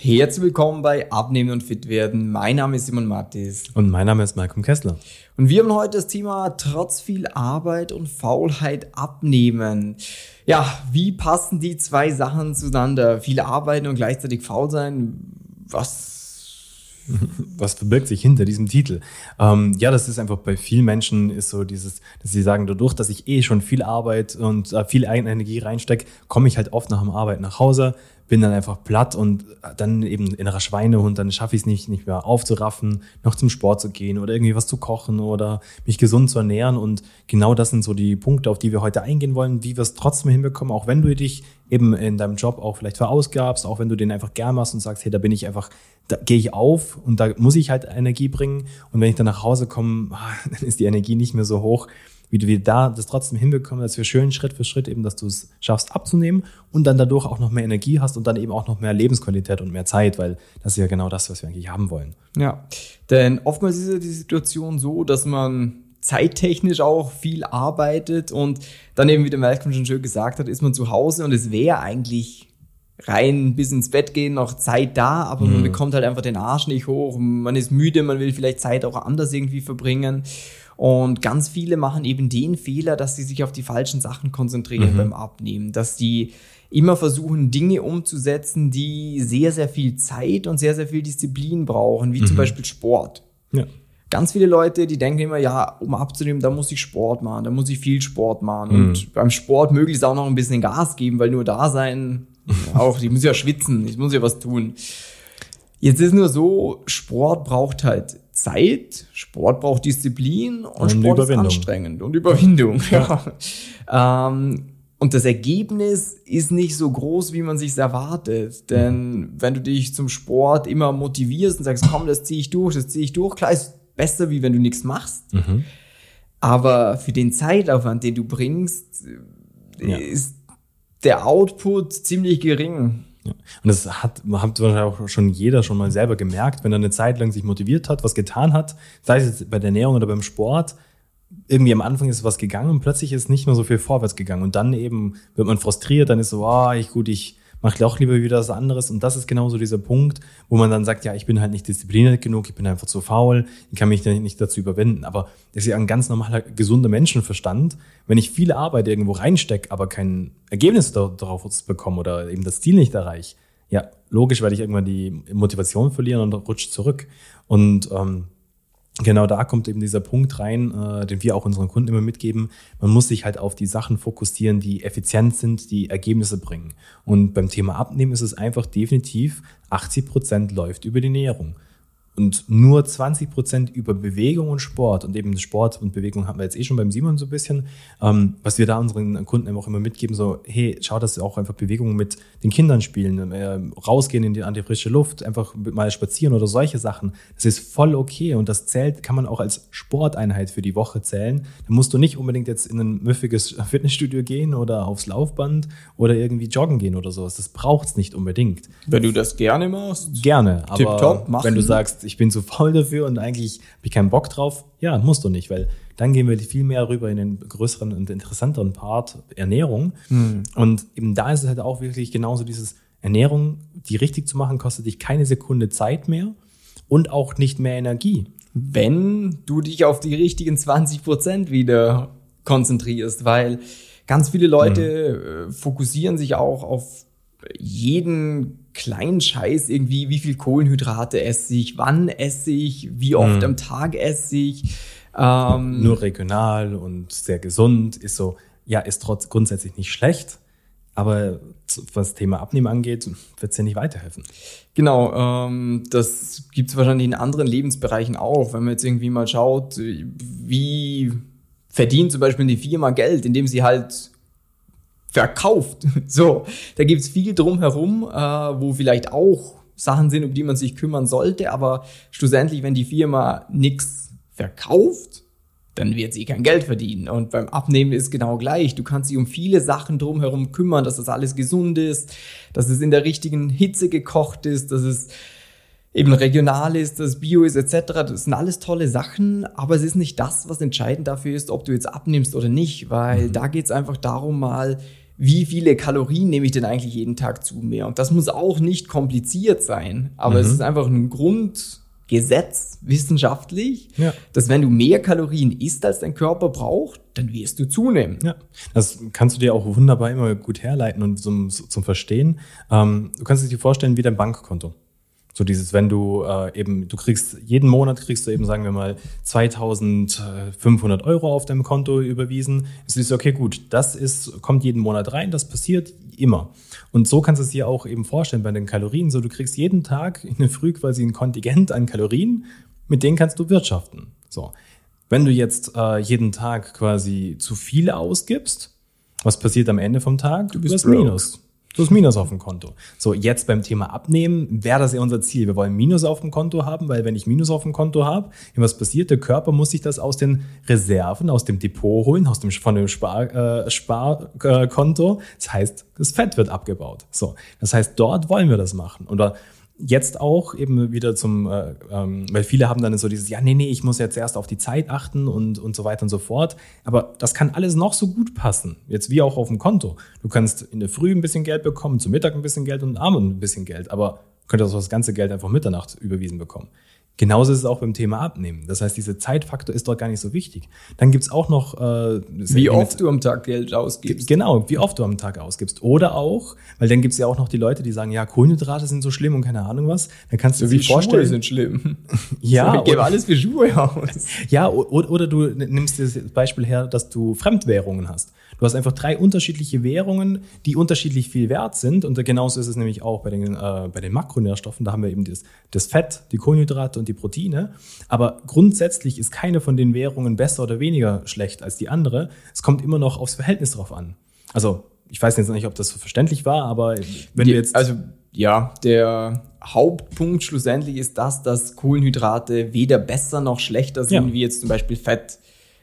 Herzlich willkommen bei Abnehmen und Fit werden. Mein Name ist Simon Mattis. Und mein Name ist Malcolm Kessler. Und wir haben heute das Thema trotz viel Arbeit und Faulheit abnehmen. Ja, wie passen die zwei Sachen zueinander? Viel arbeiten und gleichzeitig faul sein? Was was verbirgt sich hinter diesem Titel? Ähm, ja, das ist einfach bei vielen Menschen ist so dieses, dass sie sagen, dadurch, dass ich eh schon viel Arbeit und äh, viel Eigenenergie reinstecke, komme ich halt oft nach dem Arbeit nach Hause, bin dann einfach platt und dann eben innerer Schweinehund, dann schaffe ich es nicht, nicht mehr aufzuraffen, noch zum Sport zu gehen oder irgendwie was zu kochen oder mich gesund zu ernähren. Und genau das sind so die Punkte, auf die wir heute eingehen wollen, wie wir es trotzdem hinbekommen, auch wenn du dich eben in deinem Job auch vielleicht verausgabst, auch wenn du den einfach gern machst und sagst, hey, da bin ich einfach, da gehe ich auf und da muss ich halt Energie bringen. Und wenn ich dann nach Hause komme, dann ist die Energie nicht mehr so hoch wie wir da das trotzdem hinbekommen, dass wir schön Schritt für Schritt eben, dass du es schaffst abzunehmen und dann dadurch auch noch mehr Energie hast und dann eben auch noch mehr Lebensqualität und mehr Zeit, weil das ist ja genau das, was wir eigentlich haben wollen. Ja, denn oftmals ist ja die Situation so, dass man zeittechnisch auch viel arbeitet und dann eben, wie der Malcolm schon schön gesagt hat, ist man zu Hause und es wäre eigentlich rein bis ins Bett gehen noch Zeit da, aber mhm. man bekommt halt einfach den Arsch nicht hoch, man ist müde, man will vielleicht Zeit auch anders irgendwie verbringen und ganz viele machen eben den Fehler, dass sie sich auf die falschen Sachen konzentrieren mhm. beim Abnehmen, dass die immer versuchen, Dinge umzusetzen, die sehr, sehr viel Zeit und sehr, sehr viel Disziplin brauchen, wie mhm. zum Beispiel Sport. Ja. Ganz viele Leute, die denken immer, ja, um abzunehmen, da muss ich Sport machen, da muss ich viel Sport machen. Mhm. Und beim Sport möglichst auch noch ein bisschen Gas geben, weil nur da sein, auch, ich muss ja schwitzen, ich muss ja was tun. Jetzt ist nur so, Sport braucht halt Zeit, Sport braucht Disziplin und, und Sport ist anstrengend und Überwindung. Ja. ähm, und das Ergebnis ist nicht so groß, wie man sich erwartet. Denn wenn du dich zum Sport immer motivierst und sagst, komm, das ziehe ich durch, das ziehe ich durch, klar ist besser, wie wenn du nichts machst. Mhm. Aber für den Zeitaufwand, den du bringst, ja. ist der Output ziemlich gering. Ja. Und das hat, hat wahrscheinlich auch schon jeder schon mal selber gemerkt, wenn er eine Zeit lang sich motiviert hat, was getan hat, sei es jetzt bei der Ernährung oder beim Sport, irgendwie am Anfang ist was gegangen und plötzlich ist nicht mehr so viel vorwärts gegangen. Und dann eben wird man frustriert, dann ist so, ah, oh, ich gut, ich mache auch lieber wieder was anderes. Und das ist genauso dieser Punkt, wo man dann sagt, ja, ich bin halt nicht diszipliniert genug, ich bin einfach zu faul, ich kann mich nicht dazu überwinden. Aber das ist ja ein ganz normaler, gesunder Menschenverstand. Wenn ich viel Arbeit irgendwo reinstecke, aber kein Ergebnis darauf bekomme oder eben das Ziel nicht erreiche, ja, logisch werde ich irgendwann die Motivation verlieren und rutsche zurück. Und ähm, genau da kommt eben dieser Punkt rein, äh, den wir auch unseren Kunden immer mitgeben. Man muss sich halt auf die Sachen fokussieren, die effizient sind, die Ergebnisse bringen. Und beim Thema Abnehmen ist es einfach definitiv, 80 Prozent läuft über die Ernährung und nur 20 Prozent über Bewegung und Sport und eben Sport und Bewegung haben wir jetzt eh schon beim Simon so ein bisschen, ähm, was wir da unseren Kunden auch immer mitgeben, so hey, schau, dass auch einfach Bewegung mit den Kindern spielen, äh, rausgehen in die, an die frische Luft, einfach mal spazieren oder solche Sachen. Das ist voll okay und das zählt, kann man auch als Sporteinheit für die Woche zählen. Da musst du nicht unbedingt jetzt in ein müffiges Fitnessstudio gehen oder aufs Laufband oder irgendwie joggen gehen oder sowas. Das braucht's nicht unbedingt. Wenn du das gerne machst. Gerne, aber Tipptopp, wenn du sagst, ich bin zu faul dafür und eigentlich habe ich keinen Bock drauf. Ja, musst du nicht, weil dann gehen wir viel mehr rüber in den größeren und interessanteren Part Ernährung. Mhm. Und eben da ist es halt auch wirklich genauso dieses Ernährung, die richtig zu machen, kostet dich keine Sekunde Zeit mehr und auch nicht mehr Energie. Wenn du dich auf die richtigen 20 Prozent wieder konzentrierst, weil ganz viele Leute mhm. fokussieren sich auch auf jeden kleinen Scheiß irgendwie, wie viel Kohlenhydrate esse ich, wann esse ich, wie oft mhm. am Tag esse ich. Ähm, Nur regional und sehr gesund ist so, ja, ist trotz grundsätzlich nicht schlecht, aber was Thema Abnehmen angeht, wird es ja nicht weiterhelfen. Genau, ähm, das gibt es wahrscheinlich in anderen Lebensbereichen auch. Wenn man jetzt irgendwie mal schaut, wie verdient zum Beispiel eine Firma Geld, indem sie halt verkauft. So, da gibt's viel drumherum, äh, wo vielleicht auch Sachen sind, um die man sich kümmern sollte, aber schlussendlich, wenn die Firma nichts verkauft, dann wird sie kein Geld verdienen. Und beim Abnehmen ist genau gleich. Du kannst dich um viele Sachen drumherum kümmern, dass das alles gesund ist, dass es in der richtigen Hitze gekocht ist, dass es eben regional ist, dass Bio ist etc. Das sind alles tolle Sachen, aber es ist nicht das, was entscheidend dafür ist, ob du jetzt abnimmst oder nicht, weil mhm. da geht es einfach darum, mal wie viele Kalorien nehme ich denn eigentlich jeden Tag zu mir? Und das muss auch nicht kompliziert sein, aber mhm. es ist einfach ein Grundgesetz wissenschaftlich, ja. dass wenn du mehr Kalorien isst, als dein Körper braucht, dann wirst du zunehmen. Ja, das kannst du dir auch wunderbar immer gut herleiten und zum, zum Verstehen. Ähm, du kannst es dir vorstellen wie dein Bankkonto. So dieses, wenn du äh, eben, du kriegst jeden Monat kriegst du eben, sagen wir mal, 2500 Euro auf deinem Konto überwiesen. Es ist okay, gut, das ist, kommt jeden Monat rein, das passiert immer. Und so kannst du es dir auch eben vorstellen bei den Kalorien. So, du kriegst jeden Tag in der Früh quasi ein Kontingent an Kalorien, mit denen kannst du wirtschaften. So. Wenn du jetzt äh, jeden Tag quasi zu viel ausgibst, was passiert am Ende vom Tag? Du bist Minus. Hast Minus auf dem Konto. So, jetzt beim Thema Abnehmen wäre das ja unser Ziel. Wir wollen Minus auf dem Konto haben, weil wenn ich Minus auf dem Konto habe, was passiert? Der Körper muss sich das aus den Reserven, aus dem Depot holen, aus dem, von dem Spar, äh, Sparkonto. Das heißt, das Fett wird abgebaut. So, das heißt, dort wollen wir das machen. Oder jetzt auch eben wieder zum, äh, ähm, weil viele haben dann so dieses, ja, nee, nee, ich muss jetzt erst auf die Zeit achten und, und so weiter und so fort. Aber das kann alles noch so gut passen. Jetzt wie auch auf dem Konto. Du kannst in der Früh ein bisschen Geld bekommen, zum Mittag ein bisschen Geld und am Abend ein bisschen Geld. Aber könntest auch das ganze Geld einfach Mitternacht überwiesen bekommen. Genauso ist es auch beim Thema Abnehmen. Das heißt, dieser Zeitfaktor ist dort gar nicht so wichtig. Dann gibt's auch noch... Äh, wie oft du am Tag Geld ausgibst. Genau, wie oft du am Tag ausgibst. Oder auch, weil dann gibt's ja auch noch die Leute, die sagen, ja, Kohlenhydrate sind so schlimm und keine Ahnung was. Dann kannst du dir vorstellen... Schuhe sind schlimm. ja. So, ich gebe alles für Schuhe aus. ja, oder, oder du nimmst das Beispiel her, dass du Fremdwährungen hast. Du hast einfach drei unterschiedliche Währungen, die unterschiedlich viel wert sind. Und genauso ist es nämlich auch bei den, äh, bei den Makronährstoffen. Da haben wir eben das, das Fett, die Kohlenhydrate und die Proteine. Aber grundsätzlich ist keine von den Währungen besser oder weniger schlecht als die andere. Es kommt immer noch aufs Verhältnis drauf an. Also, ich weiß jetzt nicht, ob das so verständlich war, aber wenn die, wir jetzt. Also, ja, der Hauptpunkt schlussendlich ist das, dass Kohlenhydrate weder besser noch schlechter sind, ja. wie jetzt zum Beispiel Fett.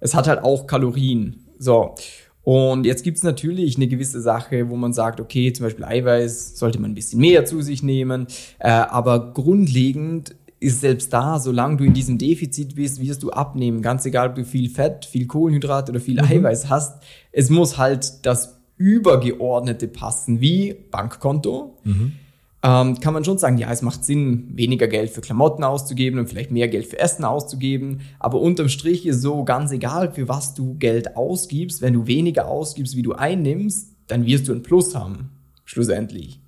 Es hat halt auch Kalorien. So. Und jetzt gibt's natürlich eine gewisse Sache, wo man sagt, okay, zum Beispiel Eiweiß sollte man ein bisschen mehr zu sich nehmen. Äh, aber grundlegend ist selbst da, solange du in diesem Defizit bist, wirst du abnehmen. Ganz egal, ob du viel Fett, viel Kohlenhydrat oder viel mhm. Eiweiß hast. Es muss halt das Übergeordnete passen, wie Bankkonto. Mhm ähm, kann man schon sagen, ja, es macht Sinn, weniger Geld für Klamotten auszugeben und vielleicht mehr Geld für Essen auszugeben. Aber unterm Strich ist so ganz egal, für was du Geld ausgibst. Wenn du weniger ausgibst, wie du einnimmst, dann wirst du ein Plus haben. Schlussendlich.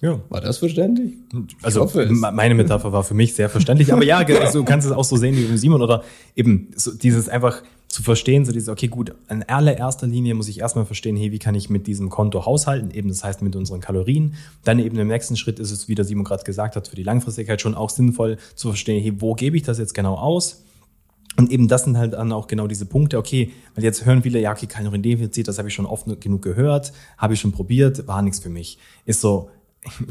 Ja. War das verständlich? Also meine Metapher war für mich sehr verständlich, aber ja, also, du kannst es auch so sehen wie Simon oder eben so dieses einfach zu verstehen, so dieses, okay, gut, in allererster Linie muss ich erstmal verstehen, hey, wie kann ich mit diesem Konto haushalten, eben das heißt mit unseren Kalorien. Dann eben im nächsten Schritt ist es, wie der Simon gerade gesagt hat, für die Langfristigkeit schon auch sinnvoll zu verstehen, hey, wo gebe ich das jetzt genau aus? Und eben das sind halt dann auch genau diese Punkte, okay, weil jetzt hören viele, ja, okay, Kaloriendefizit, das habe ich schon oft genug gehört, habe ich schon probiert, war nichts für mich. Ist so,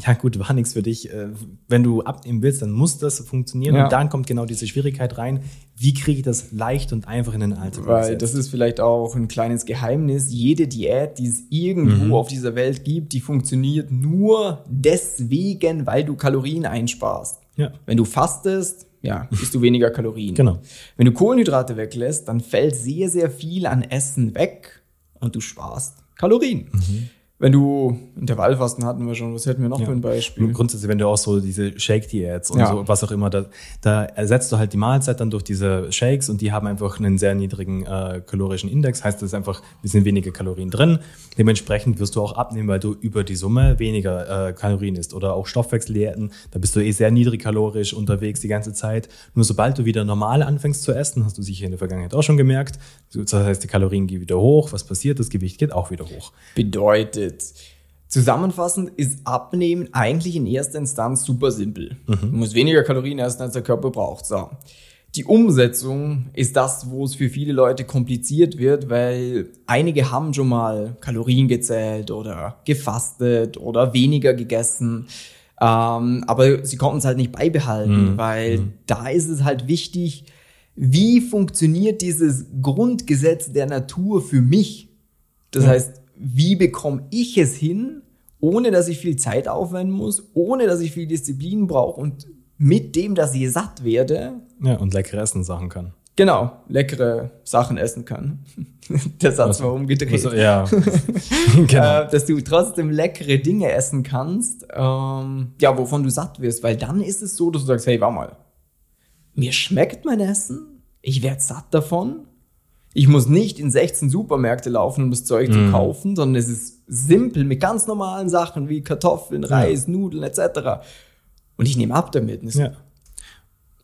ja gut, war nichts für dich. Äh, wenn du abnehmen willst, dann muss das funktionieren. Ja. Und dann kommt genau diese Schwierigkeit rein. Wie kriege ich das leicht und einfach in den Alltag? Weil das ist vielleicht auch ein kleines Geheimnis. Jede Diät, die es irgendwo mhm. auf dieser Welt gibt, die funktioniert nur deswegen, weil du Kalorien einsparst. Ja. Wenn du fastest, ja, isst du weniger Kalorien. Genau. Wenn du Kohlenhydrate weglässt, dann fällt sehr, sehr viel an Essen weg und du sparst Kalorien. Mhm. Wenn du Intervallfasten hatten wir schon, was hätten wir noch ja. für ein Beispiel? Grundsätzlich, wenn du auch so diese Shake-Diäts und ja. so, was auch immer, da, da ersetzt du halt die Mahlzeit dann durch diese Shakes und die haben einfach einen sehr niedrigen äh, kalorischen Index, heißt, es ist einfach ein bisschen weniger Kalorien drin. Dementsprechend wirst du auch abnehmen, weil du über die Summe weniger äh, Kalorien isst. Oder auch Stoffwechseldiäten, da bist du eh sehr niedrigkalorisch unterwegs die ganze Zeit. Nur sobald du wieder normal anfängst zu essen, hast du sicher in der Vergangenheit auch schon gemerkt, das heißt, die Kalorien gehen wieder hoch. Was passiert? Das Gewicht geht auch wieder hoch. Bedeutet, Benefits. Zusammenfassend ist Abnehmen eigentlich in erster Instanz super simpel. Mhm. Du musst weniger Kalorien essen, als der Körper braucht. So. Die Umsetzung ist das, wo es für viele Leute kompliziert wird, weil einige haben schon mal Kalorien gezählt oder gefastet oder weniger gegessen. Ähm, aber sie konnten es halt nicht beibehalten, mhm. weil mhm. da ist es halt wichtig, wie funktioniert dieses Grundgesetz der Natur für mich? Das mhm. heißt, wie bekomme ich es hin, ohne dass ich viel Zeit aufwenden muss, ohne dass ich viel Disziplin brauche und mit dem, dass ich satt werde. Ja, und leckere Essen sagen kann. Genau, leckere Sachen essen kann. Der Satz was, war umgedreht. Was, ja. genau. äh, dass du trotzdem leckere Dinge essen kannst, ähm, ja, wovon du satt wirst. Weil dann ist es so, dass du sagst, hey, warte mal, mir schmeckt mein Essen, ich werde satt davon. Ich muss nicht in 16 Supermärkte laufen, um das Zeug mm. zu mhm. kaufen, sondern es ist simpel mit ganz normalen Sachen wie Kartoffeln, Reis, ja. Nudeln etc. Und ich nehme ab damit. Ja.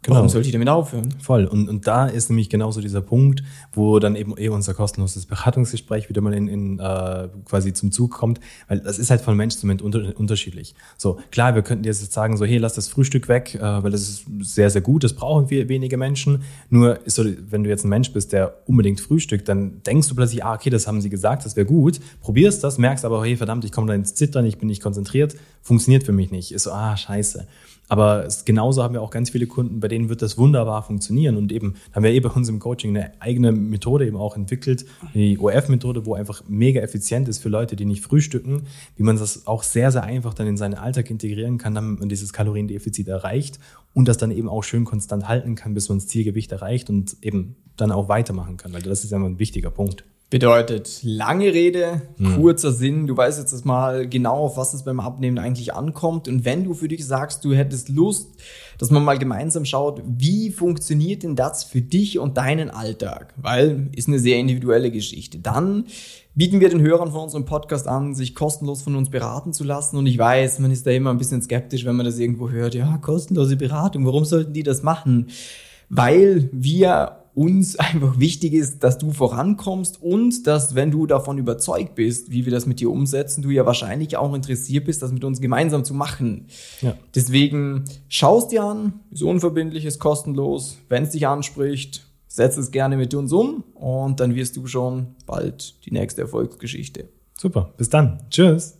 Genau. Warum sollte ich damit aufhören? Voll. Und, und da ist nämlich genauso dieser Punkt, wo dann eben eh unser kostenloses Beratungsgespräch wieder mal in, in äh, quasi zum Zug kommt, weil das ist halt von Mensch zu Mensch unter, unterschiedlich. So, klar, wir könnten jetzt sagen, so, hey, lass das Frühstück weg, äh, weil das ist sehr, sehr gut, das brauchen wir wenige Menschen. Nur ist so, wenn du jetzt ein Mensch bist, der unbedingt frühstückt, dann denkst du plötzlich, ah, okay, das haben sie gesagt, das wäre gut, probierst das, merkst aber, hey, verdammt, ich komme da ins Zittern, ich bin nicht konzentriert, funktioniert für mich nicht. Ist so, ah, scheiße. Aber genauso haben wir auch ganz viele Kunden, bei denen wird das wunderbar funktionieren. Und eben haben wir eben bei uns im Coaching eine eigene Methode eben auch entwickelt, die OF-Methode, wo einfach mega effizient ist für Leute, die nicht frühstücken, wie man das auch sehr, sehr einfach dann in seinen Alltag integrieren kann, damit man dieses Kaloriendefizit erreicht und das dann eben auch schön konstant halten kann, bis man das Zielgewicht erreicht und eben dann auch weitermachen kann. Weil das ist ja ein wichtiger Punkt. Bedeutet lange Rede, hm. kurzer Sinn. Du weißt jetzt mal genau, auf was es beim Abnehmen eigentlich ankommt. Und wenn du für dich sagst, du hättest Lust, dass man mal gemeinsam schaut, wie funktioniert denn das für dich und deinen Alltag? Weil ist eine sehr individuelle Geschichte. Dann bieten wir den Hörern von unserem Podcast an, sich kostenlos von uns beraten zu lassen. Und ich weiß, man ist da immer ein bisschen skeptisch, wenn man das irgendwo hört. Ja, kostenlose Beratung. Warum sollten die das machen? Weil wir uns einfach wichtig ist, dass du vorankommst und dass, wenn du davon überzeugt bist, wie wir das mit dir umsetzen, du ja wahrscheinlich auch interessiert bist, das mit uns gemeinsam zu machen. Ja. Deswegen schaust dir an, ist unverbindlich, ist kostenlos. Wenn es dich anspricht, setz es gerne mit uns um und dann wirst du schon bald die nächste Erfolgsgeschichte. Super, bis dann. Tschüss.